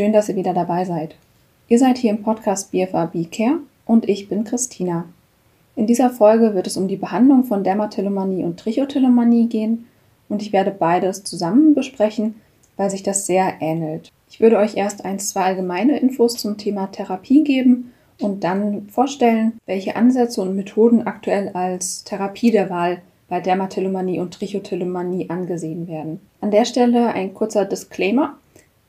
Schön, dass ihr wieder dabei seid. Ihr seid hier im Podcast BFA Care und ich bin Christina. In dieser Folge wird es um die Behandlung von Dermatillomanie und Trichotillomanie gehen und ich werde beides zusammen besprechen, weil sich das sehr ähnelt. Ich würde euch erst ein, zwei allgemeine Infos zum Thema Therapie geben und dann vorstellen, welche Ansätze und Methoden aktuell als Therapie der Wahl bei Dermatillomanie und Trichotillomanie angesehen werden. An der Stelle ein kurzer Disclaimer.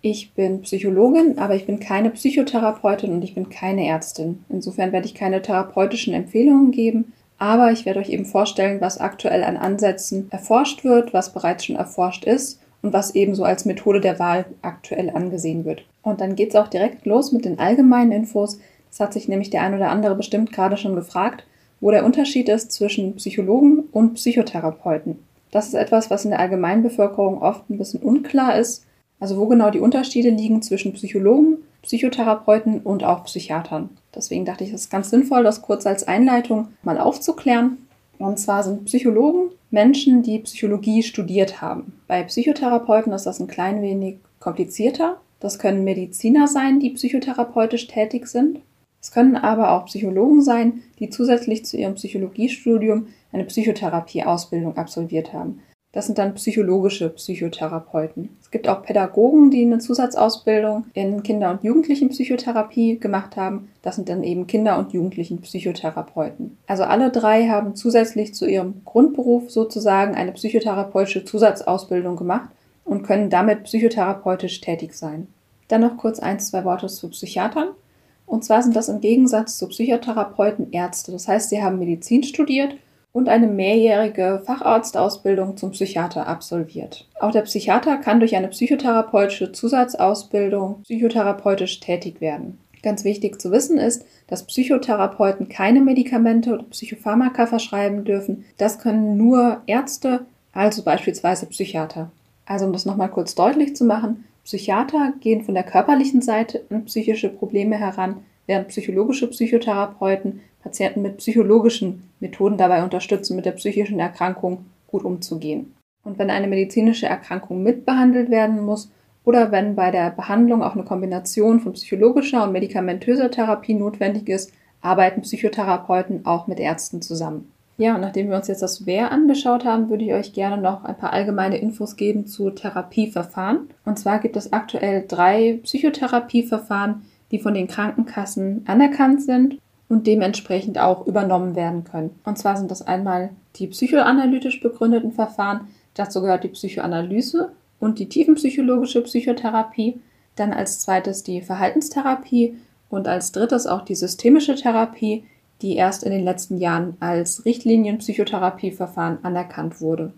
Ich bin Psychologin, aber ich bin keine Psychotherapeutin und ich bin keine Ärztin. Insofern werde ich keine therapeutischen Empfehlungen geben, aber ich werde euch eben vorstellen, was aktuell an Ansätzen erforscht wird, was bereits schon erforscht ist und was ebenso als Methode der Wahl aktuell angesehen wird. Und dann geht es auch direkt los mit den allgemeinen Infos. Das hat sich nämlich der ein oder andere bestimmt gerade schon gefragt, wo der Unterschied ist zwischen Psychologen und Psychotherapeuten. Das ist etwas, was in der Allgemeinbevölkerung oft ein bisschen unklar ist also wo genau die Unterschiede liegen zwischen Psychologen, Psychotherapeuten und auch Psychiatern. Deswegen dachte ich, es ist ganz sinnvoll, das kurz als Einleitung mal aufzuklären. Und zwar sind Psychologen Menschen, die Psychologie studiert haben. Bei Psychotherapeuten ist das ein klein wenig komplizierter. Das können Mediziner sein, die psychotherapeutisch tätig sind. Es können aber auch Psychologen sein, die zusätzlich zu ihrem Psychologiestudium eine Psychotherapieausbildung absolviert haben. Das sind dann psychologische Psychotherapeuten. Es gibt auch Pädagogen, die eine Zusatzausbildung in Kinder- und Jugendlichenpsychotherapie gemacht haben. Das sind dann eben Kinder- und Jugendlichenpsychotherapeuten. Also alle drei haben zusätzlich zu ihrem Grundberuf sozusagen eine psychotherapeutische Zusatzausbildung gemacht und können damit psychotherapeutisch tätig sein. Dann noch kurz ein, zwei Worte zu Psychiatern. Und zwar sind das im Gegensatz zu Psychotherapeuten Ärzte. Das heißt, sie haben Medizin studiert und eine mehrjährige Facharztausbildung zum Psychiater absolviert. Auch der Psychiater kann durch eine psychotherapeutische Zusatzausbildung psychotherapeutisch tätig werden. Ganz wichtig zu wissen ist, dass Psychotherapeuten keine Medikamente oder Psychopharmaka verschreiben dürfen. Das können nur Ärzte, also beispielsweise Psychiater. Also um das nochmal kurz deutlich zu machen, Psychiater gehen von der körperlichen Seite an psychische Probleme heran, während psychologische Psychotherapeuten Patienten mit psychologischen Methoden dabei unterstützen, mit der psychischen Erkrankung gut umzugehen. Und wenn eine medizinische Erkrankung mitbehandelt werden muss oder wenn bei der Behandlung auch eine Kombination von psychologischer und medikamentöser Therapie notwendig ist, arbeiten Psychotherapeuten auch mit Ärzten zusammen. Ja, und nachdem wir uns jetzt das Wer angeschaut haben, würde ich euch gerne noch ein paar allgemeine Infos geben zu Therapieverfahren. Und zwar gibt es aktuell drei Psychotherapieverfahren, die von den Krankenkassen anerkannt sind und dementsprechend auch übernommen werden können. Und zwar sind das einmal die psychoanalytisch begründeten Verfahren, dazu gehört die Psychoanalyse und die tiefenpsychologische Psychotherapie, dann als zweites die Verhaltenstherapie und als drittes auch die systemische Therapie, die erst in den letzten Jahren als Richtlinienpsychotherapieverfahren anerkannt wurde.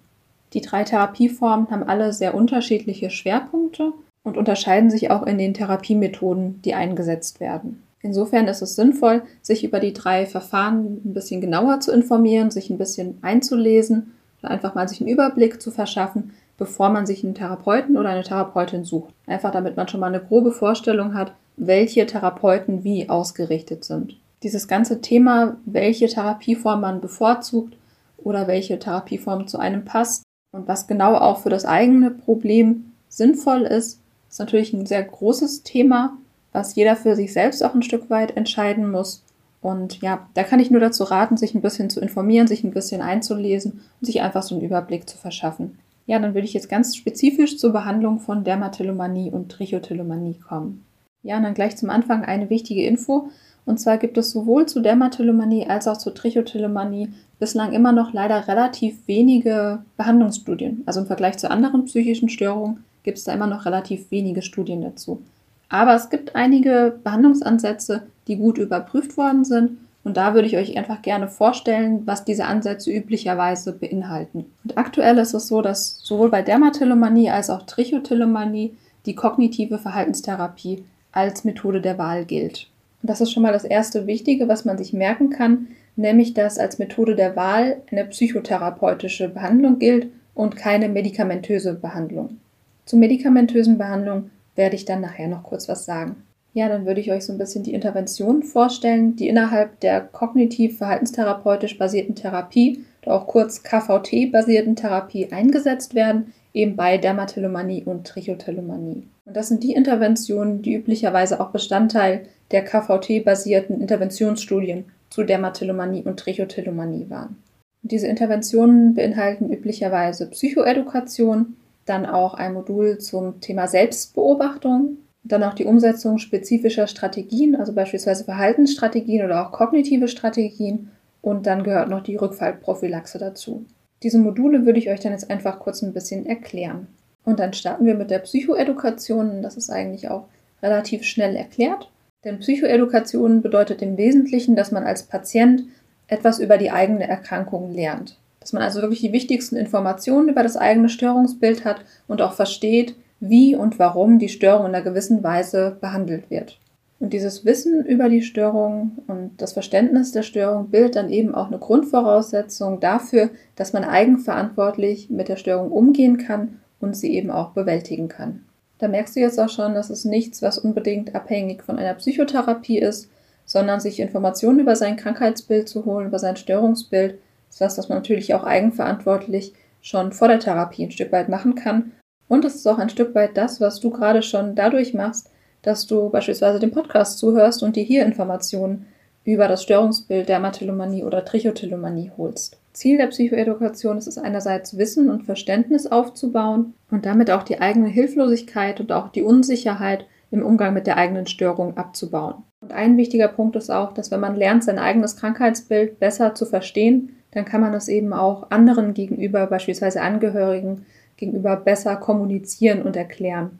Die drei Therapieformen haben alle sehr unterschiedliche Schwerpunkte und unterscheiden sich auch in den Therapiemethoden, die eingesetzt werden. Insofern ist es sinnvoll, sich über die drei Verfahren ein bisschen genauer zu informieren, sich ein bisschen einzulesen und einfach mal sich einen Überblick zu verschaffen, bevor man sich einen Therapeuten oder eine Therapeutin sucht. Einfach damit man schon mal eine grobe Vorstellung hat, welche Therapeuten wie ausgerichtet sind. Dieses ganze Thema, welche Therapieform man bevorzugt oder welche Therapieform zu einem passt und was genau auch für das eigene Problem sinnvoll ist, ist natürlich ein sehr großes Thema was jeder für sich selbst auch ein Stück weit entscheiden muss. Und ja, da kann ich nur dazu raten, sich ein bisschen zu informieren, sich ein bisschen einzulesen und sich einfach so einen Überblick zu verschaffen. Ja, dann würde ich jetzt ganz spezifisch zur Behandlung von Dermatillomanie und Trichotillomanie kommen. Ja, und dann gleich zum Anfang eine wichtige Info. Und zwar gibt es sowohl zu Dermatillomanie als auch zu Trichotillomanie bislang immer noch leider relativ wenige Behandlungsstudien. Also im Vergleich zu anderen psychischen Störungen gibt es da immer noch relativ wenige Studien dazu. Aber es gibt einige Behandlungsansätze, die gut überprüft worden sind. Und da würde ich euch einfach gerne vorstellen, was diese Ansätze üblicherweise beinhalten. Und aktuell ist es so, dass sowohl bei Dermatillomanie als auch Trichotillomanie die kognitive Verhaltenstherapie als Methode der Wahl gilt. Und das ist schon mal das erste Wichtige, was man sich merken kann, nämlich dass als Methode der Wahl eine psychotherapeutische Behandlung gilt und keine medikamentöse Behandlung. Zur medikamentösen Behandlung werde ich dann nachher noch kurz was sagen. Ja, dann würde ich euch so ein bisschen die Interventionen vorstellen, die innerhalb der kognitiv-verhaltenstherapeutisch basierten Therapie, auch kurz KVT-basierten Therapie eingesetzt werden, eben bei Dermatillomanie und Trichotillomanie. Und das sind die Interventionen, die üblicherweise auch Bestandteil der KVT-basierten Interventionsstudien zu Dermatillomanie und Trichotillomanie waren. Und diese Interventionen beinhalten üblicherweise Psychoedukation, dann auch ein Modul zum Thema Selbstbeobachtung, dann auch die Umsetzung spezifischer Strategien, also beispielsweise Verhaltensstrategien oder auch kognitive Strategien und dann gehört noch die Rückfallprophylaxe dazu. Diese Module würde ich euch dann jetzt einfach kurz ein bisschen erklären. Und dann starten wir mit der Psychoedukation. Das ist eigentlich auch relativ schnell erklärt. Denn Psychoedukation bedeutet im Wesentlichen, dass man als Patient etwas über die eigene Erkrankung lernt. Dass man also wirklich die wichtigsten Informationen über das eigene Störungsbild hat und auch versteht, wie und warum die Störung in einer gewissen Weise behandelt wird. Und dieses Wissen über die Störung und das Verständnis der Störung bildet dann eben auch eine Grundvoraussetzung dafür, dass man eigenverantwortlich mit der Störung umgehen kann und sie eben auch bewältigen kann. Da merkst du jetzt auch schon, dass es nichts, was unbedingt abhängig von einer Psychotherapie ist, sondern sich Informationen über sein Krankheitsbild zu holen, über sein Störungsbild, ist was, was man natürlich auch eigenverantwortlich schon vor der Therapie ein Stück weit machen kann. Und es ist auch ein Stück weit das, was du gerade schon dadurch machst, dass du beispielsweise dem Podcast zuhörst und dir hier Informationen über das Störungsbild Dermatillomanie oder Trichotillomanie holst. Ziel der Psychoedukation ist es einerseits Wissen und Verständnis aufzubauen und damit auch die eigene Hilflosigkeit und auch die Unsicherheit im Umgang mit der eigenen Störung abzubauen. Und ein wichtiger Punkt ist auch, dass wenn man lernt, sein eigenes Krankheitsbild besser zu verstehen, dann kann man es eben auch anderen gegenüber, beispielsweise Angehörigen, gegenüber besser kommunizieren und erklären.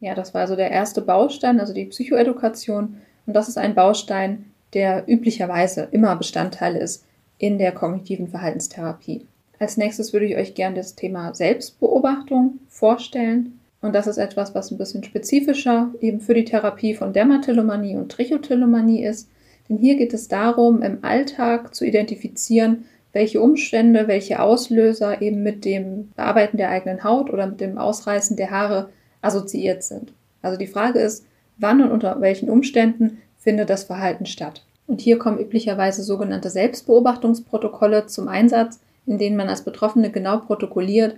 Ja, das war also der erste Baustein, also die Psychoedukation. Und das ist ein Baustein, der üblicherweise immer Bestandteil ist in der kognitiven Verhaltenstherapie. Als nächstes würde ich euch gerne das Thema Selbstbeobachtung vorstellen. Und das ist etwas, was ein bisschen spezifischer eben für die Therapie von Dermatillomanie und Trichotillomanie ist. Denn hier geht es darum, im Alltag zu identifizieren, welche Umstände, welche Auslöser eben mit dem Bearbeiten der eigenen Haut oder mit dem Ausreißen der Haare assoziiert sind. Also die Frage ist, wann und unter welchen Umständen findet das Verhalten statt. Und hier kommen üblicherweise sogenannte Selbstbeobachtungsprotokolle zum Einsatz, in denen man als Betroffene genau protokolliert,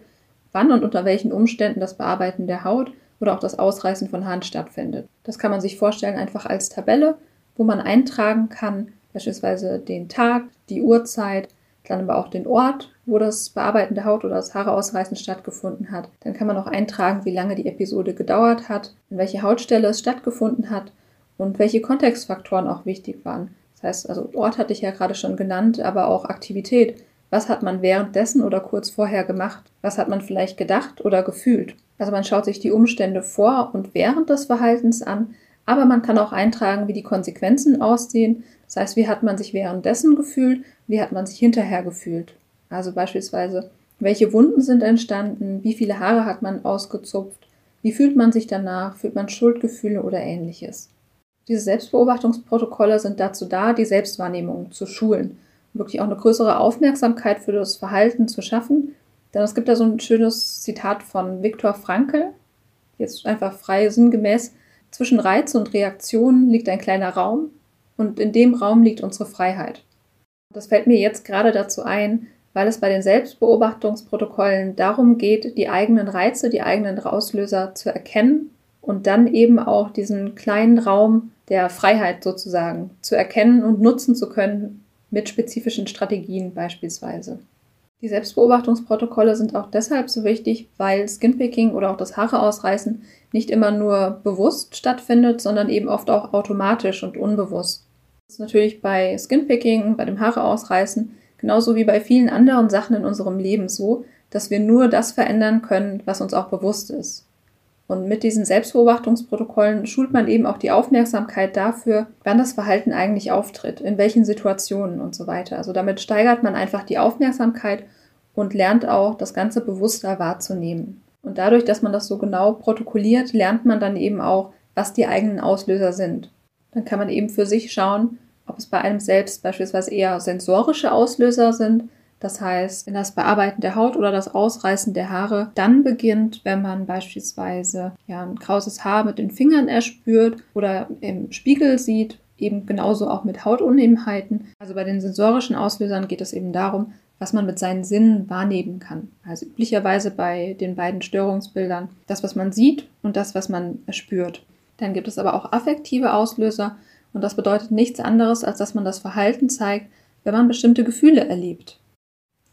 wann und unter welchen Umständen das Bearbeiten der Haut oder auch das Ausreißen von Haaren stattfindet. Das kann man sich vorstellen einfach als Tabelle, wo man eintragen kann, beispielsweise den Tag, die Uhrzeit, dann aber auch den Ort, wo das Bearbeiten der Haut oder das Haareausreißen stattgefunden hat. Dann kann man auch eintragen, wie lange die Episode gedauert hat, an welche Hautstelle es stattgefunden hat und welche Kontextfaktoren auch wichtig waren. Das heißt, also Ort hatte ich ja gerade schon genannt, aber auch Aktivität. Was hat man währenddessen oder kurz vorher gemacht? Was hat man vielleicht gedacht oder gefühlt? Also man schaut sich die Umstände vor und während des Verhaltens an, aber man kann auch eintragen, wie die Konsequenzen aussehen. Das heißt, wie hat man sich währenddessen gefühlt, wie hat man sich hinterher gefühlt. Also beispielsweise, welche Wunden sind entstanden, wie viele Haare hat man ausgezupft, wie fühlt man sich danach, fühlt man Schuldgefühle oder ähnliches. Diese Selbstbeobachtungsprotokolle sind dazu da, die Selbstwahrnehmung zu schulen, wirklich auch eine größere Aufmerksamkeit für das Verhalten zu schaffen. Denn es gibt da so ein schönes Zitat von Viktor Frankl, jetzt einfach frei sinngemäß, zwischen Reiz und Reaktion liegt ein kleiner Raum und in dem Raum liegt unsere Freiheit. Das fällt mir jetzt gerade dazu ein, weil es bei den Selbstbeobachtungsprotokollen darum geht, die eigenen Reize, die eigenen Auslöser zu erkennen und dann eben auch diesen kleinen Raum der Freiheit sozusagen zu erkennen und nutzen zu können mit spezifischen Strategien beispielsweise. Die Selbstbeobachtungsprotokolle sind auch deshalb so wichtig, weil Skinpicking oder auch das Haare ausreißen nicht immer nur bewusst stattfindet, sondern eben oft auch automatisch und unbewusst. Ist natürlich bei Skinpicking, bei dem Haare ausreißen, genauso wie bei vielen anderen Sachen in unserem Leben so, dass wir nur das verändern können, was uns auch bewusst ist. Und mit diesen Selbstbeobachtungsprotokollen schult man eben auch die Aufmerksamkeit dafür, wann das Verhalten eigentlich auftritt, in welchen Situationen und so weiter. Also damit steigert man einfach die Aufmerksamkeit und lernt auch, das Ganze bewusster wahrzunehmen. Und dadurch, dass man das so genau protokolliert, lernt man dann eben auch, was die eigenen Auslöser sind. Dann kann man eben für sich schauen, ob es bei einem selbst beispielsweise eher sensorische Auslöser sind. Das heißt, wenn das Bearbeiten der Haut oder das Ausreißen der Haare dann beginnt, wenn man beispielsweise ja, ein krauses Haar mit den Fingern erspürt oder im Spiegel sieht, eben genauso auch mit Hautunebenheiten. Also bei den sensorischen Auslösern geht es eben darum, was man mit seinen Sinnen wahrnehmen kann. Also üblicherweise bei den beiden Störungsbildern das, was man sieht und das, was man spürt. Dann gibt es aber auch affektive Auslöser und das bedeutet nichts anderes, als dass man das Verhalten zeigt, wenn man bestimmte Gefühle erlebt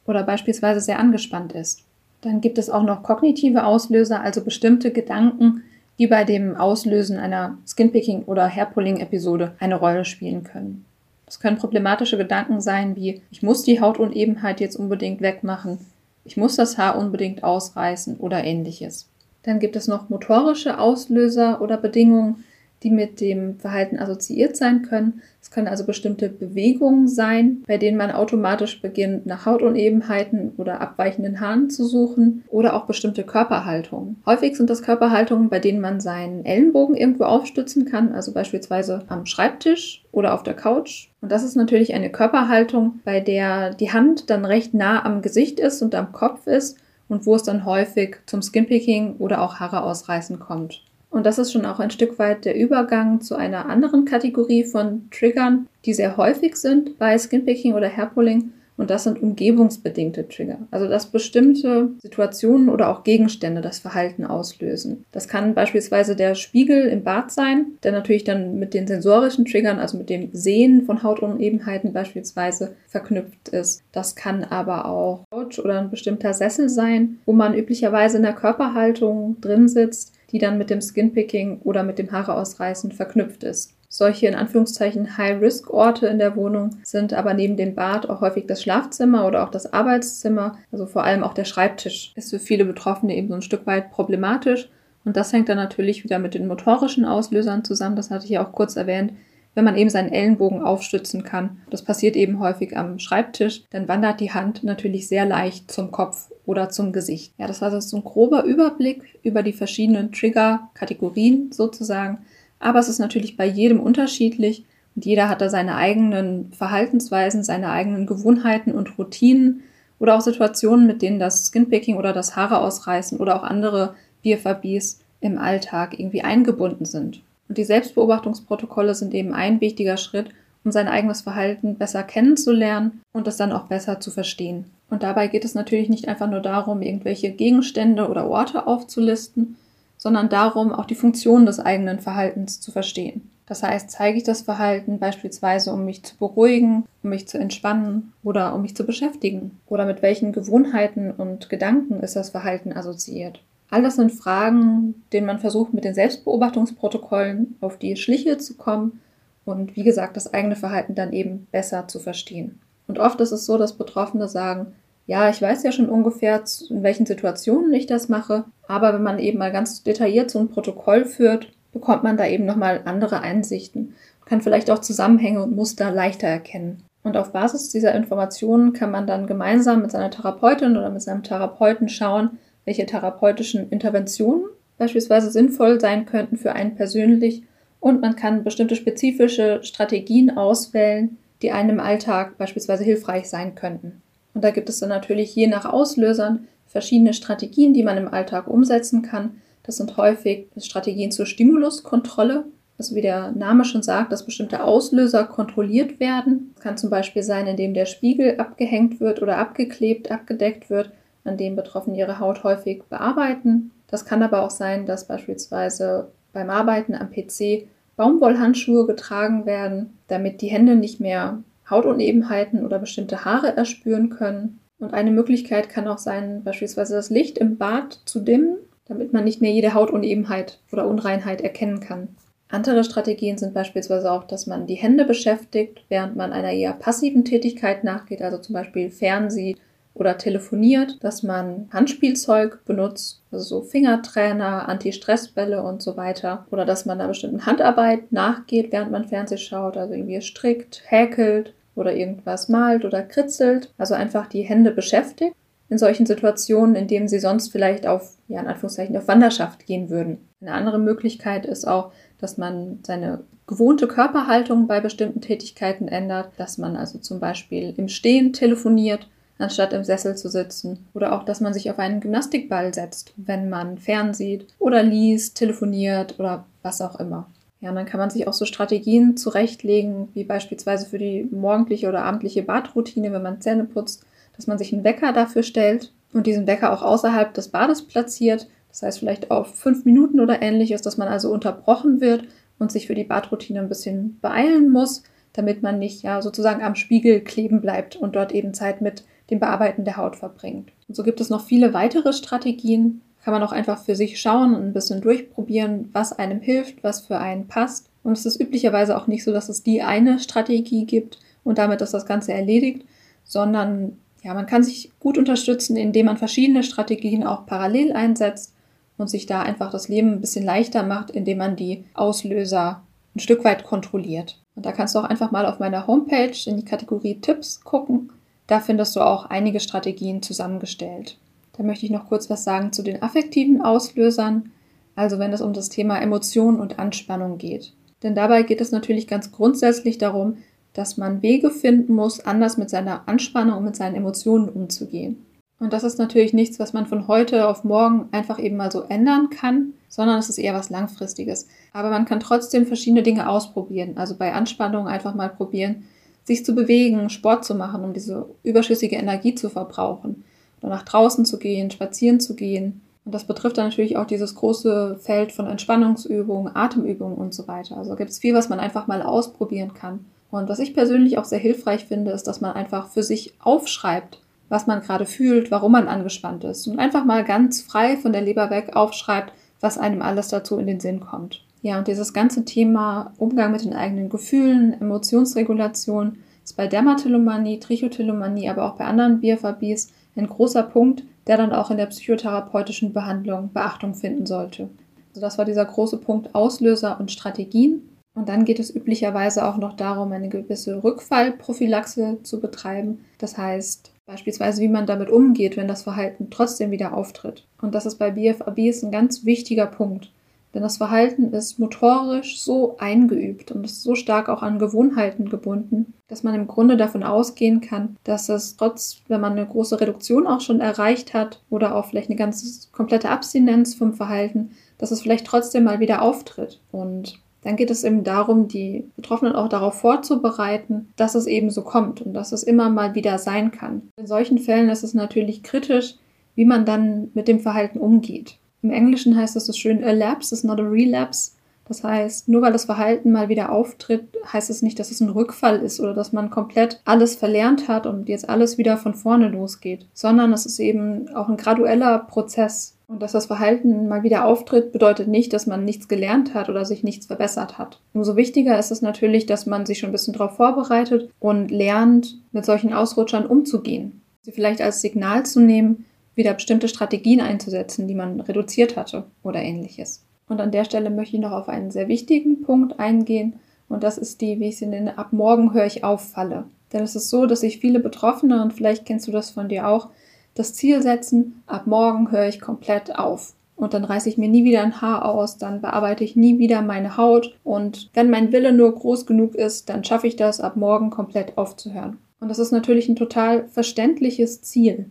oder beispielsweise sehr angespannt ist. Dann gibt es auch noch kognitive Auslöser, also bestimmte Gedanken, die bei dem Auslösen einer Skinpicking- oder Hairpulling-Episode eine Rolle spielen können. Das können problematische Gedanken sein wie, ich muss die Hautunebenheit jetzt unbedingt wegmachen, ich muss das Haar unbedingt ausreißen oder ähnliches. Dann gibt es noch motorische Auslöser oder Bedingungen, die mit dem Verhalten assoziiert sein können. Es können also bestimmte Bewegungen sein, bei denen man automatisch beginnt, nach Hautunebenheiten oder abweichenden Haaren zu suchen oder auch bestimmte Körperhaltungen. Häufig sind das Körperhaltungen, bei denen man seinen Ellenbogen irgendwo aufstützen kann, also beispielsweise am Schreibtisch oder auf der Couch. Und das ist natürlich eine Körperhaltung, bei der die Hand dann recht nah am Gesicht ist und am Kopf ist und wo es dann häufig zum Skinpicking oder auch Haare ausreißen kommt. Und das ist schon auch ein Stück weit der Übergang zu einer anderen Kategorie von Triggern, die sehr häufig sind bei Skinpicking oder Hairpulling. Und das sind umgebungsbedingte Trigger. Also dass bestimmte Situationen oder auch Gegenstände das Verhalten auslösen. Das kann beispielsweise der Spiegel im Bad sein, der natürlich dann mit den sensorischen Triggern, also mit dem Sehen von Hautunebenheiten beispielsweise verknüpft ist. Das kann aber auch Couch oder ein bestimmter Sessel sein, wo man üblicherweise in der Körperhaltung drin sitzt die dann mit dem Skinpicking oder mit dem Haare ausreißen verknüpft ist. Solche in Anführungszeichen High-Risk-Orte in der Wohnung sind aber neben dem Bad auch häufig das Schlafzimmer oder auch das Arbeitszimmer, also vor allem auch der Schreibtisch. Ist für viele Betroffene eben so ein Stück weit problematisch. Und das hängt dann natürlich wieder mit den motorischen Auslösern zusammen, das hatte ich ja auch kurz erwähnt, wenn man eben seinen Ellenbogen aufstützen kann. Das passiert eben häufig am Schreibtisch, dann wandert die Hand natürlich sehr leicht zum Kopf oder zum Gesicht. Ja, das war so ein grober Überblick über die verschiedenen Trigger-Kategorien sozusagen. Aber es ist natürlich bei jedem unterschiedlich und jeder hat da seine eigenen Verhaltensweisen, seine eigenen Gewohnheiten und Routinen oder auch Situationen, mit denen das Skinpicking oder das Haare ausreißen oder auch andere BFABs im Alltag irgendwie eingebunden sind. Und die Selbstbeobachtungsprotokolle sind eben ein wichtiger Schritt, um sein eigenes Verhalten besser kennenzulernen und es dann auch besser zu verstehen. Und dabei geht es natürlich nicht einfach nur darum, irgendwelche Gegenstände oder Orte aufzulisten, sondern darum, auch die Funktion des eigenen Verhaltens zu verstehen. Das heißt, zeige ich das Verhalten beispielsweise, um mich zu beruhigen, um mich zu entspannen oder um mich zu beschäftigen? Oder mit welchen Gewohnheiten und Gedanken ist das Verhalten assoziiert? All das sind Fragen, denen man versucht, mit den Selbstbeobachtungsprotokollen auf die Schliche zu kommen und wie gesagt, das eigene Verhalten dann eben besser zu verstehen. Und oft ist es so, dass Betroffene sagen, ja, ich weiß ja schon ungefähr, in welchen Situationen ich das mache, aber wenn man eben mal ganz detailliert so ein Protokoll führt, bekommt man da eben nochmal andere Einsichten, kann vielleicht auch Zusammenhänge und Muster leichter erkennen. Und auf Basis dieser Informationen kann man dann gemeinsam mit seiner Therapeutin oder mit seinem Therapeuten schauen, welche therapeutischen Interventionen beispielsweise sinnvoll sein könnten für einen persönlich und man kann bestimmte spezifische Strategien auswählen, die einem im Alltag beispielsweise hilfreich sein könnten. Und da gibt es dann natürlich je nach Auslösern verschiedene Strategien, die man im Alltag umsetzen kann. Das sind häufig Strategien zur Stimuluskontrolle, also wie der Name schon sagt, dass bestimmte Auslöser kontrolliert werden. Das kann zum Beispiel sein, indem der Spiegel abgehängt wird oder abgeklebt, abgedeckt wird an dem Betroffene ihre Haut häufig bearbeiten. Das kann aber auch sein, dass beispielsweise beim Arbeiten am PC Baumwollhandschuhe getragen werden, damit die Hände nicht mehr Hautunebenheiten oder bestimmte Haare erspüren können. Und eine Möglichkeit kann auch sein, beispielsweise das Licht im Bad zu dimmen, damit man nicht mehr jede Hautunebenheit oder Unreinheit erkennen kann. Andere Strategien sind beispielsweise auch, dass man die Hände beschäftigt, während man einer eher passiven Tätigkeit nachgeht, also zum Beispiel fernsieht oder telefoniert, dass man Handspielzeug benutzt, also so Fingertrainer, Anti-Stress-Bälle und so weiter. Oder dass man einer bestimmten Handarbeit nachgeht, während man Fernseh schaut, also irgendwie strickt, häkelt oder irgendwas malt oder kritzelt. Also einfach die Hände beschäftigt in solchen Situationen, in denen sie sonst vielleicht auf, ja, in Anführungszeichen, auf Wanderschaft gehen würden. Eine andere Möglichkeit ist auch, dass man seine gewohnte Körperhaltung bei bestimmten Tätigkeiten ändert, dass man also zum Beispiel im Stehen telefoniert anstatt im Sessel zu sitzen. Oder auch, dass man sich auf einen Gymnastikball setzt, wenn man fernsieht oder liest, telefoniert oder was auch immer. Ja, und dann kann man sich auch so Strategien zurechtlegen, wie beispielsweise für die morgendliche oder abendliche Badroutine, wenn man Zähne putzt, dass man sich einen Wecker dafür stellt und diesen Wecker auch außerhalb des Bades platziert. Das heißt vielleicht auf fünf Minuten oder ähnliches, dass man also unterbrochen wird und sich für die Badroutine ein bisschen beeilen muss, damit man nicht ja sozusagen am Spiegel kleben bleibt und dort eben Zeit mit dem Bearbeiten der Haut verbringt. Und so gibt es noch viele weitere Strategien. Kann man auch einfach für sich schauen und ein bisschen durchprobieren, was einem hilft, was für einen passt. Und es ist üblicherweise auch nicht so, dass es die eine Strategie gibt und damit ist das Ganze erledigt, sondern ja, man kann sich gut unterstützen, indem man verschiedene Strategien auch parallel einsetzt und sich da einfach das Leben ein bisschen leichter macht, indem man die Auslöser ein Stück weit kontrolliert. Und da kannst du auch einfach mal auf meiner Homepage in die Kategorie Tipps gucken. Da findest du auch einige Strategien zusammengestellt. Da möchte ich noch kurz was sagen zu den affektiven Auslösern, also wenn es um das Thema Emotionen und Anspannung geht. Denn dabei geht es natürlich ganz grundsätzlich darum, dass man Wege finden muss, anders mit seiner Anspannung und mit seinen Emotionen umzugehen. Und das ist natürlich nichts, was man von heute auf morgen einfach eben mal so ändern kann, sondern es ist eher was Langfristiges. Aber man kann trotzdem verschiedene Dinge ausprobieren. Also bei Anspannung einfach mal probieren, sich zu bewegen, Sport zu machen, um diese überschüssige Energie zu verbrauchen. Oder nach draußen zu gehen, spazieren zu gehen. Und das betrifft dann natürlich auch dieses große Feld von Entspannungsübungen, Atemübungen und so weiter. Also gibt es viel, was man einfach mal ausprobieren kann. Und was ich persönlich auch sehr hilfreich finde, ist, dass man einfach für sich aufschreibt, was man gerade fühlt, warum man angespannt ist. Und einfach mal ganz frei von der Leber weg aufschreibt, was einem alles dazu in den Sinn kommt. Ja, und dieses ganze Thema Umgang mit den eigenen Gefühlen, Emotionsregulation ist bei Dermatillomanie, Trichotillomanie, aber auch bei anderen BFABs ein großer Punkt, der dann auch in der psychotherapeutischen Behandlung Beachtung finden sollte. Also das war dieser große Punkt Auslöser und Strategien. Und dann geht es üblicherweise auch noch darum, eine gewisse Rückfallprophylaxe zu betreiben. Das heißt beispielsweise, wie man damit umgeht, wenn das Verhalten trotzdem wieder auftritt. Und das ist bei BFABs ein ganz wichtiger Punkt. Denn das Verhalten ist motorisch so eingeübt und ist so stark auch an Gewohnheiten gebunden, dass man im Grunde davon ausgehen kann, dass es trotz, wenn man eine große Reduktion auch schon erreicht hat oder auch vielleicht eine ganz komplette Abstinenz vom Verhalten, dass es vielleicht trotzdem mal wieder auftritt. Und dann geht es eben darum, die Betroffenen auch darauf vorzubereiten, dass es eben so kommt und dass es immer mal wieder sein kann. In solchen Fällen ist es natürlich kritisch, wie man dann mit dem Verhalten umgeht. Im Englischen heißt es so schön, a lapse is not a relapse. Das heißt, nur weil das Verhalten mal wieder auftritt, heißt es nicht, dass es ein Rückfall ist oder dass man komplett alles verlernt hat und jetzt alles wieder von vorne losgeht, sondern es ist eben auch ein gradueller Prozess. Und dass das Verhalten mal wieder auftritt, bedeutet nicht, dass man nichts gelernt hat oder sich nichts verbessert hat. Umso wichtiger ist es natürlich, dass man sich schon ein bisschen darauf vorbereitet und lernt, mit solchen Ausrutschern umzugehen. Sie vielleicht als Signal zu nehmen, wieder bestimmte Strategien einzusetzen, die man reduziert hatte oder ähnliches. Und an der Stelle möchte ich noch auf einen sehr wichtigen Punkt eingehen und das ist die, wie ich sie nenne, ab morgen höre ich auf Falle. Denn es ist so, dass sich viele Betroffene, und vielleicht kennst du das von dir auch, das Ziel setzen, ab morgen höre ich komplett auf. Und dann reiße ich mir nie wieder ein Haar aus, dann bearbeite ich nie wieder meine Haut. Und wenn mein Wille nur groß genug ist, dann schaffe ich das, ab morgen komplett aufzuhören. Und das ist natürlich ein total verständliches Ziel.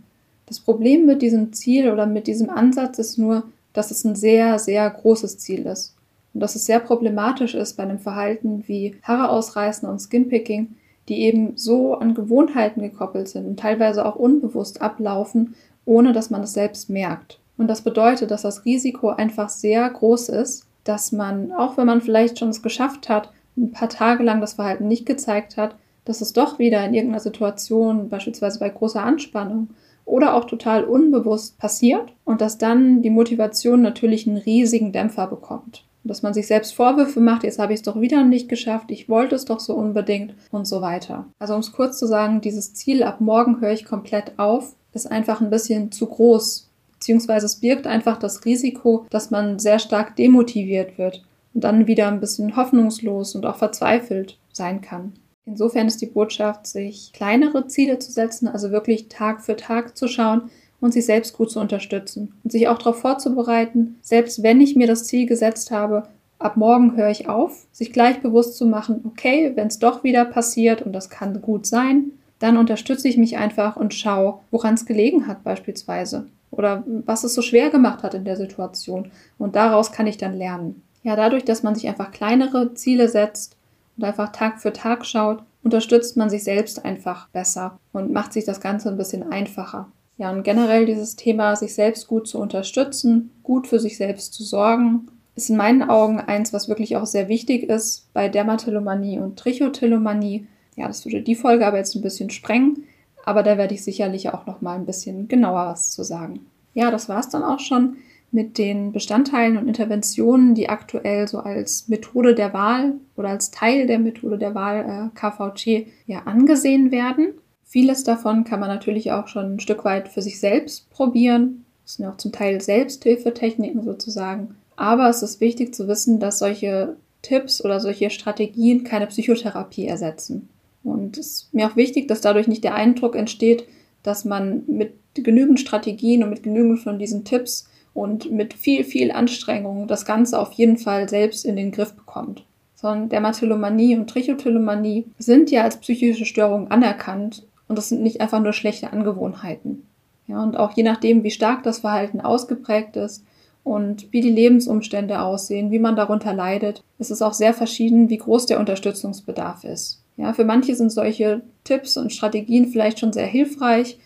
Das Problem mit diesem Ziel oder mit diesem Ansatz ist nur, dass es ein sehr, sehr großes Ziel ist. Und dass es sehr problematisch ist bei einem Verhalten wie Haare ausreißen und Skinpicking, die eben so an Gewohnheiten gekoppelt sind und teilweise auch unbewusst ablaufen, ohne dass man es selbst merkt. Und das bedeutet, dass das Risiko einfach sehr groß ist, dass man, auch wenn man vielleicht schon es geschafft hat, ein paar Tage lang das Verhalten nicht gezeigt hat, dass es doch wieder in irgendeiner Situation, beispielsweise bei großer Anspannung oder auch total unbewusst passiert und dass dann die Motivation natürlich einen riesigen Dämpfer bekommt dass man sich selbst Vorwürfe macht, jetzt habe ich es doch wieder nicht geschafft, ich wollte es doch so unbedingt und so weiter. Also um es kurz zu sagen, dieses Ziel, ab morgen höre ich komplett auf, ist einfach ein bisschen zu groß, beziehungsweise es birgt einfach das Risiko, dass man sehr stark demotiviert wird und dann wieder ein bisschen hoffnungslos und auch verzweifelt sein kann. Insofern ist die Botschaft, sich kleinere Ziele zu setzen, also wirklich Tag für Tag zu schauen, und sich selbst gut zu unterstützen und sich auch darauf vorzubereiten, selbst wenn ich mir das Ziel gesetzt habe, ab morgen höre ich auf, sich gleich bewusst zu machen, okay, wenn es doch wieder passiert und das kann gut sein, dann unterstütze ich mich einfach und schaue, woran es gelegen hat beispielsweise oder was es so schwer gemacht hat in der Situation und daraus kann ich dann lernen. Ja, dadurch, dass man sich einfach kleinere Ziele setzt und einfach Tag für Tag schaut, unterstützt man sich selbst einfach besser und macht sich das Ganze ein bisschen einfacher. Ja, und generell dieses Thema, sich selbst gut zu unterstützen, gut für sich selbst zu sorgen, ist in meinen Augen eins, was wirklich auch sehr wichtig ist bei Dermatillomanie und Trichotillomanie. Ja, das würde die Folge aber jetzt ein bisschen sprengen, aber da werde ich sicherlich auch noch mal ein bisschen genauer was zu sagen. Ja, das war es dann auch schon mit den Bestandteilen und Interventionen, die aktuell so als Methode der Wahl oder als Teil der Methode der Wahl äh, KVC ja angesehen werden. Vieles davon kann man natürlich auch schon ein Stück weit für sich selbst probieren. Das sind auch zum Teil Selbsthilfetechniken sozusagen. Aber es ist wichtig zu wissen, dass solche Tipps oder solche Strategien keine Psychotherapie ersetzen. Und es ist mir auch wichtig, dass dadurch nicht der Eindruck entsteht, dass man mit genügend Strategien und mit genügend von diesen Tipps und mit viel, viel Anstrengung das Ganze auf jeden Fall selbst in den Griff bekommt. Sondern Dermatillomanie und Trichotillomanie sind ja als psychische Störung anerkannt und das sind nicht einfach nur schlechte Angewohnheiten. Ja, und auch je nachdem, wie stark das Verhalten ausgeprägt ist und wie die Lebensumstände aussehen, wie man darunter leidet, ist es auch sehr verschieden, wie groß der Unterstützungsbedarf ist. Ja, für manche sind solche Tipps und Strategien vielleicht schon sehr hilfreich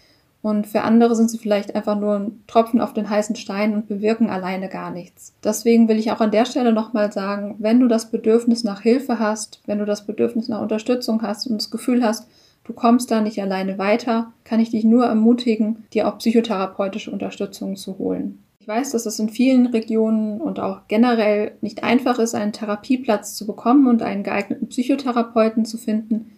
und für andere sind sie vielleicht einfach nur ein Tropfen auf den heißen Stein und bewirken alleine gar nichts. Deswegen will ich auch an der Stelle nochmal sagen, wenn du das Bedürfnis nach Hilfe hast, wenn du das Bedürfnis nach Unterstützung hast und das Gefühl hast, du kommst da nicht alleine weiter, kann ich dich nur ermutigen, dir auch psychotherapeutische Unterstützung zu holen. Ich weiß, dass es in vielen Regionen und auch generell nicht einfach ist, einen Therapieplatz zu bekommen und einen geeigneten Psychotherapeuten zu finden,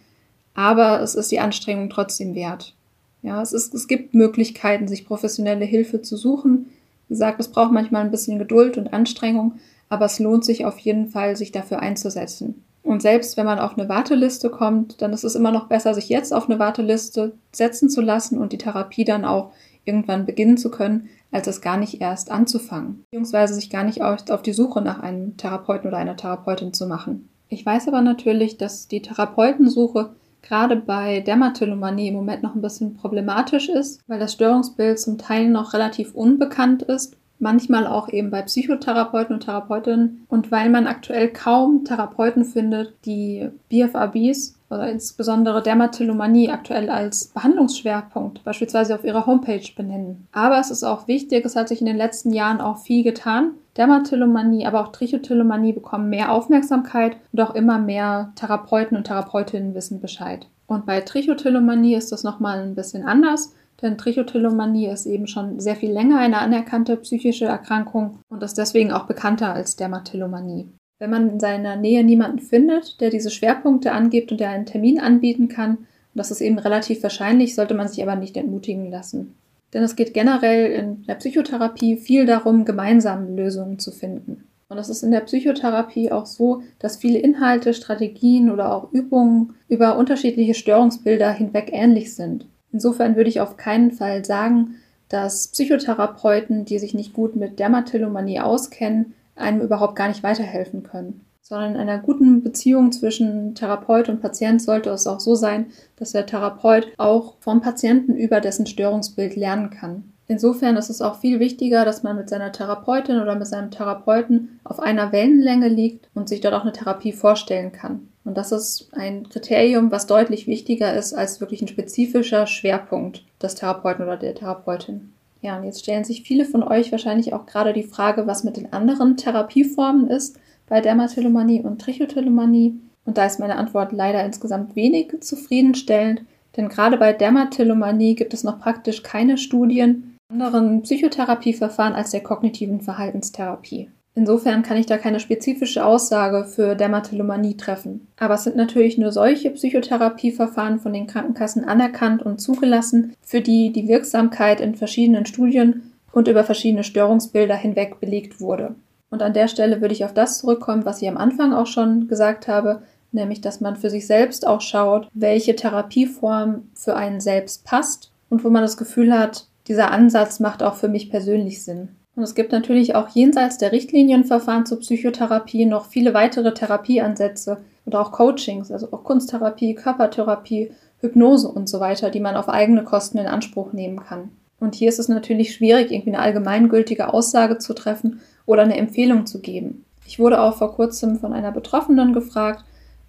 aber es ist die Anstrengung trotzdem wert. Ja, es, ist, es gibt Möglichkeiten, sich professionelle Hilfe zu suchen. Wie gesagt, es braucht manchmal ein bisschen Geduld und Anstrengung, aber es lohnt sich auf jeden Fall, sich dafür einzusetzen. Und selbst wenn man auf eine Warteliste kommt, dann ist es immer noch besser, sich jetzt auf eine Warteliste setzen zu lassen und die Therapie dann auch irgendwann beginnen zu können, als es gar nicht erst anzufangen, beziehungsweise sich gar nicht auf die Suche nach einem Therapeuten oder einer Therapeutin zu machen. Ich weiß aber natürlich, dass die Therapeutensuche gerade bei Dermatillomanie im Moment noch ein bisschen problematisch ist, weil das Störungsbild zum Teil noch relativ unbekannt ist, manchmal auch eben bei Psychotherapeuten und Therapeutinnen und weil man aktuell kaum Therapeuten findet, die BFABs oder insbesondere Dermatillomanie aktuell als Behandlungsschwerpunkt beispielsweise auf ihrer Homepage benennen. Aber es ist auch wichtig, es hat sich in den letzten Jahren auch viel getan. Dermatillomanie, aber auch Trichotillomanie bekommen mehr Aufmerksamkeit und auch immer mehr Therapeuten und Therapeutinnen wissen Bescheid. Und bei Trichotillomanie ist das nochmal ein bisschen anders, denn Trichotillomanie ist eben schon sehr viel länger eine anerkannte psychische Erkrankung und ist deswegen auch bekannter als Dermatillomanie. Wenn man in seiner Nähe niemanden findet, der diese Schwerpunkte angibt und der einen Termin anbieten kann, und das ist eben relativ wahrscheinlich, sollte man sich aber nicht entmutigen lassen. Denn es geht generell in der Psychotherapie viel darum, gemeinsam Lösungen zu finden. Und es ist in der Psychotherapie auch so, dass viele Inhalte, Strategien oder auch Übungen über unterschiedliche Störungsbilder hinweg ähnlich sind. Insofern würde ich auf keinen Fall sagen, dass Psychotherapeuten, die sich nicht gut mit Dermatillomanie auskennen, einem überhaupt gar nicht weiterhelfen können. Sondern in einer guten Beziehung zwischen Therapeut und Patient sollte es auch so sein, dass der Therapeut auch vom Patienten über dessen Störungsbild lernen kann. Insofern ist es auch viel wichtiger, dass man mit seiner Therapeutin oder mit seinem Therapeuten auf einer Wellenlänge liegt und sich dort auch eine Therapie vorstellen kann. Und das ist ein Kriterium, was deutlich wichtiger ist als wirklich ein spezifischer Schwerpunkt des Therapeuten oder der Therapeutin. Ja, und jetzt stellen sich viele von euch wahrscheinlich auch gerade die Frage, was mit den anderen Therapieformen ist bei Dermatillomanie und Trichotillomanie. Und da ist meine Antwort leider insgesamt wenig zufriedenstellend, denn gerade bei Dermatillomanie gibt es noch praktisch keine Studien anderen Psychotherapieverfahren als der kognitiven Verhaltenstherapie. Insofern kann ich da keine spezifische Aussage für Dermatillomanie treffen. Aber es sind natürlich nur solche Psychotherapieverfahren von den Krankenkassen anerkannt und zugelassen, für die die Wirksamkeit in verschiedenen Studien und über verschiedene Störungsbilder hinweg belegt wurde. Und an der Stelle würde ich auf das zurückkommen, was ich am Anfang auch schon gesagt habe, nämlich dass man für sich selbst auch schaut, welche Therapieform für einen selbst passt und wo man das Gefühl hat, dieser Ansatz macht auch für mich persönlich Sinn. Und es gibt natürlich auch jenseits der Richtlinienverfahren zur Psychotherapie noch viele weitere Therapieansätze oder auch Coachings, also auch Kunsttherapie, Körpertherapie, Hypnose und so weiter, die man auf eigene Kosten in Anspruch nehmen kann. Und hier ist es natürlich schwierig, irgendwie eine allgemeingültige Aussage zu treffen oder eine Empfehlung zu geben. Ich wurde auch vor kurzem von einer Betroffenen gefragt,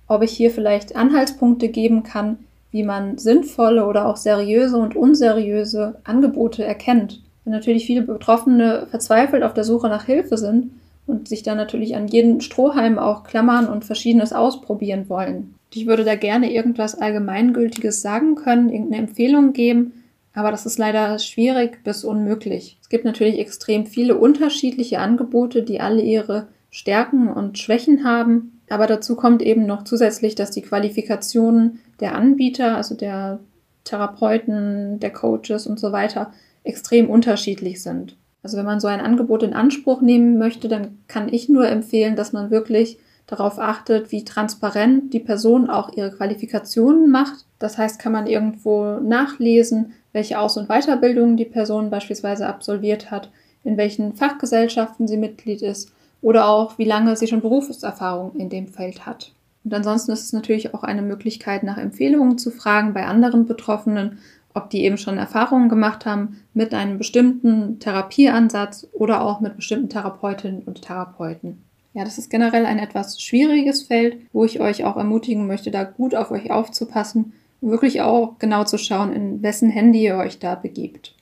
ob ich hier vielleicht Anhaltspunkte geben kann, wie man sinnvolle oder auch seriöse und unseriöse Angebote erkennt. Wenn natürlich viele Betroffene verzweifelt auf der Suche nach Hilfe sind und sich dann natürlich an jeden Strohhalm auch klammern und Verschiedenes ausprobieren wollen. Ich würde da gerne irgendwas Allgemeingültiges sagen können, irgendeine Empfehlung geben, aber das ist leider schwierig bis unmöglich. Es gibt natürlich extrem viele unterschiedliche Angebote, die alle ihre Stärken und Schwächen haben. Aber dazu kommt eben noch zusätzlich, dass die Qualifikationen der Anbieter, also der Therapeuten, der Coaches und so weiter, extrem unterschiedlich sind. Also wenn man so ein Angebot in Anspruch nehmen möchte, dann kann ich nur empfehlen, dass man wirklich darauf achtet, wie transparent die Person auch ihre Qualifikationen macht. Das heißt, kann man irgendwo nachlesen, welche Aus- und Weiterbildungen die Person beispielsweise absolviert hat, in welchen Fachgesellschaften sie Mitglied ist oder auch wie lange sie schon Berufserfahrung in dem Feld hat. Und ansonsten ist es natürlich auch eine Möglichkeit, nach Empfehlungen zu fragen bei anderen Betroffenen, ob die eben schon Erfahrungen gemacht haben mit einem bestimmten Therapieansatz oder auch mit bestimmten Therapeutinnen und Therapeuten. Ja, das ist generell ein etwas schwieriges Feld, wo ich euch auch ermutigen möchte, da gut auf euch aufzupassen wirklich auch genau zu schauen, in wessen Handy ihr euch da begibt.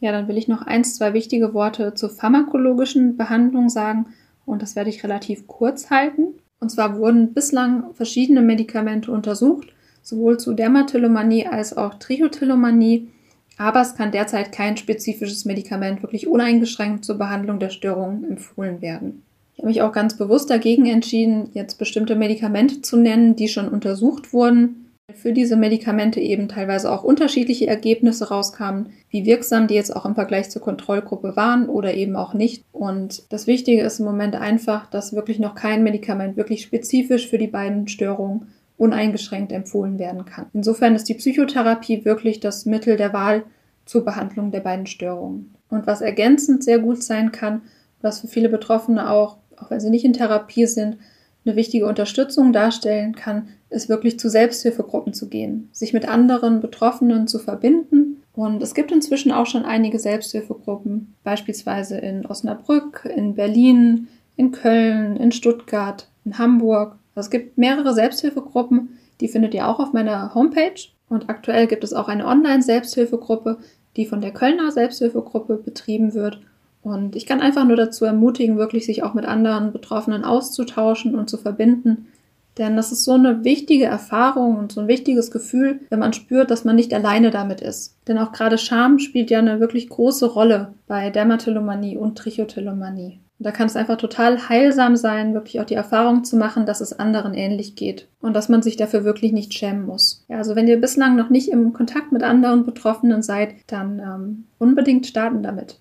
Ja, dann will ich noch eins, zwei wichtige Worte zur pharmakologischen Behandlung sagen und das werde ich relativ kurz halten. Und zwar wurden bislang verschiedene Medikamente untersucht, sowohl zu Dermatillomanie als auch Trichotillomanie, aber es kann derzeit kein spezifisches Medikament wirklich uneingeschränkt zur Behandlung der Störungen empfohlen werden. Ich habe mich auch ganz bewusst dagegen entschieden, jetzt bestimmte Medikamente zu nennen, die schon untersucht wurden, für diese Medikamente eben teilweise auch unterschiedliche Ergebnisse rauskamen, wie wirksam die jetzt auch im Vergleich zur Kontrollgruppe waren oder eben auch nicht. Und das Wichtige ist im Moment einfach, dass wirklich noch kein Medikament wirklich spezifisch für die beiden Störungen uneingeschränkt empfohlen werden kann. Insofern ist die Psychotherapie wirklich das Mittel der Wahl zur Behandlung der beiden Störungen. Und was ergänzend sehr gut sein kann, was für viele Betroffene auch, auch wenn sie nicht in Therapie sind, eine wichtige Unterstützung darstellen kann, ist wirklich zu Selbsthilfegruppen zu gehen, sich mit anderen Betroffenen zu verbinden. Und es gibt inzwischen auch schon einige Selbsthilfegruppen, beispielsweise in Osnabrück, in Berlin, in Köln, in Stuttgart, in Hamburg. Also es gibt mehrere Selbsthilfegruppen, die findet ihr auch auf meiner Homepage. Und aktuell gibt es auch eine Online-Selbsthilfegruppe, die von der Kölner Selbsthilfegruppe betrieben wird und ich kann einfach nur dazu ermutigen, wirklich sich auch mit anderen Betroffenen auszutauschen und zu verbinden. Denn das ist so eine wichtige Erfahrung und so ein wichtiges Gefühl, wenn man spürt, dass man nicht alleine damit ist. Denn auch gerade Scham spielt ja eine wirklich große Rolle bei Dermatillomanie und Trichotillomanie. Da kann es einfach total heilsam sein, wirklich auch die Erfahrung zu machen, dass es anderen ähnlich geht und dass man sich dafür wirklich nicht schämen muss. Ja, also wenn ihr bislang noch nicht im Kontakt mit anderen Betroffenen seid, dann ähm, unbedingt starten damit.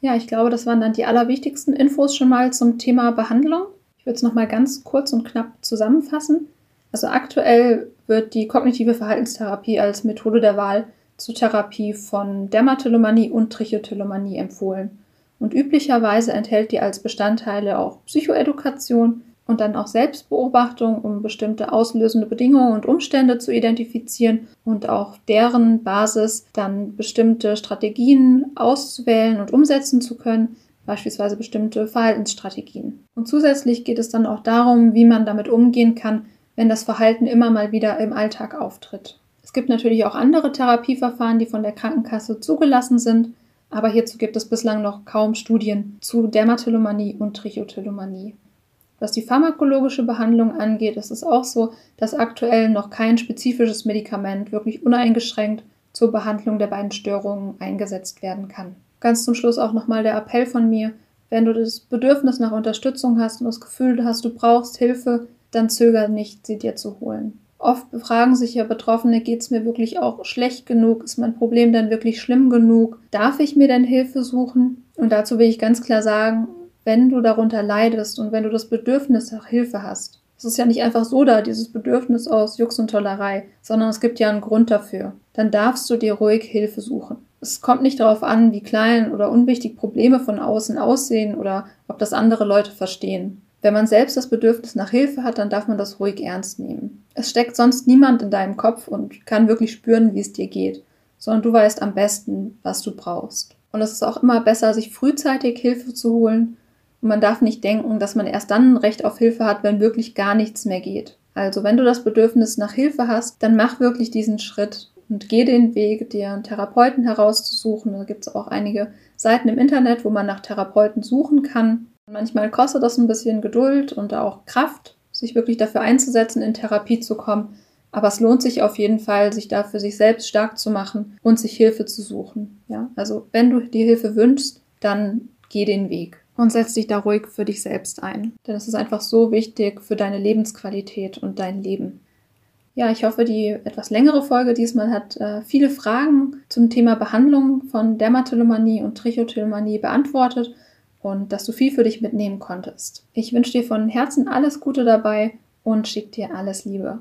Ja, ich glaube, das waren dann die allerwichtigsten Infos schon mal zum Thema Behandlung. Würde es nochmal ganz kurz und knapp zusammenfassen. Also aktuell wird die kognitive Verhaltenstherapie als Methode der Wahl zur Therapie von Dermatillomanie und Trichotillomanie empfohlen. Und üblicherweise enthält die als Bestandteile auch Psychoedukation, und dann auch Selbstbeobachtung, um bestimmte auslösende Bedingungen und Umstände zu identifizieren und auch deren Basis dann bestimmte Strategien auszuwählen und umsetzen zu können, beispielsweise bestimmte Verhaltensstrategien. Und zusätzlich geht es dann auch darum, wie man damit umgehen kann, wenn das Verhalten immer mal wieder im Alltag auftritt. Es gibt natürlich auch andere Therapieverfahren, die von der Krankenkasse zugelassen sind, aber hierzu gibt es bislang noch kaum Studien zu Dermatillomanie und Trichotillomanie. Was die pharmakologische Behandlung angeht, ist es auch so, dass aktuell noch kein spezifisches Medikament wirklich uneingeschränkt zur Behandlung der beiden Störungen eingesetzt werden kann. Ganz zum Schluss auch nochmal der Appell von mir, wenn du das Bedürfnis nach Unterstützung hast und das Gefühl hast, du brauchst Hilfe, dann zöger nicht, sie dir zu holen. Oft befragen sich ja Betroffene, geht es mir wirklich auch schlecht genug? Ist mein Problem dann wirklich schlimm genug? Darf ich mir denn Hilfe suchen? Und dazu will ich ganz klar sagen, wenn du darunter leidest und wenn du das Bedürfnis nach Hilfe hast. Es ist ja nicht einfach so da, dieses Bedürfnis aus Jux und Tollerei, sondern es gibt ja einen Grund dafür. Dann darfst du dir ruhig Hilfe suchen. Es kommt nicht darauf an, wie klein oder unwichtig Probleme von außen aussehen oder ob das andere Leute verstehen. Wenn man selbst das Bedürfnis nach Hilfe hat, dann darf man das ruhig ernst nehmen. Es steckt sonst niemand in deinem Kopf und kann wirklich spüren, wie es dir geht, sondern du weißt am besten, was du brauchst. Und es ist auch immer besser, sich frühzeitig Hilfe zu holen und man darf nicht denken, dass man erst dann ein Recht auf Hilfe hat, wenn wirklich gar nichts mehr geht. Also wenn du das Bedürfnis nach Hilfe hast, dann mach wirklich diesen Schritt und geh den Weg, dir einen Therapeuten herauszusuchen. Da gibt es auch einige Seiten im Internet, wo man nach Therapeuten suchen kann. Manchmal kostet das ein bisschen Geduld und auch Kraft, sich wirklich dafür einzusetzen, in Therapie zu kommen. Aber es lohnt sich auf jeden Fall, sich da für sich selbst stark zu machen und sich Hilfe zu suchen. Ja, also wenn du dir Hilfe wünschst, dann geh den Weg und setz dich da ruhig für dich selbst ein. Denn es ist einfach so wichtig für deine Lebensqualität und dein Leben. Ja, ich hoffe, die etwas längere Folge diesmal hat äh, viele Fragen zum Thema Behandlung von Dermatillomanie und Trichotillomanie beantwortet und dass du viel für dich mitnehmen konntest. Ich wünsche dir von Herzen alles Gute dabei und schicke dir alles Liebe.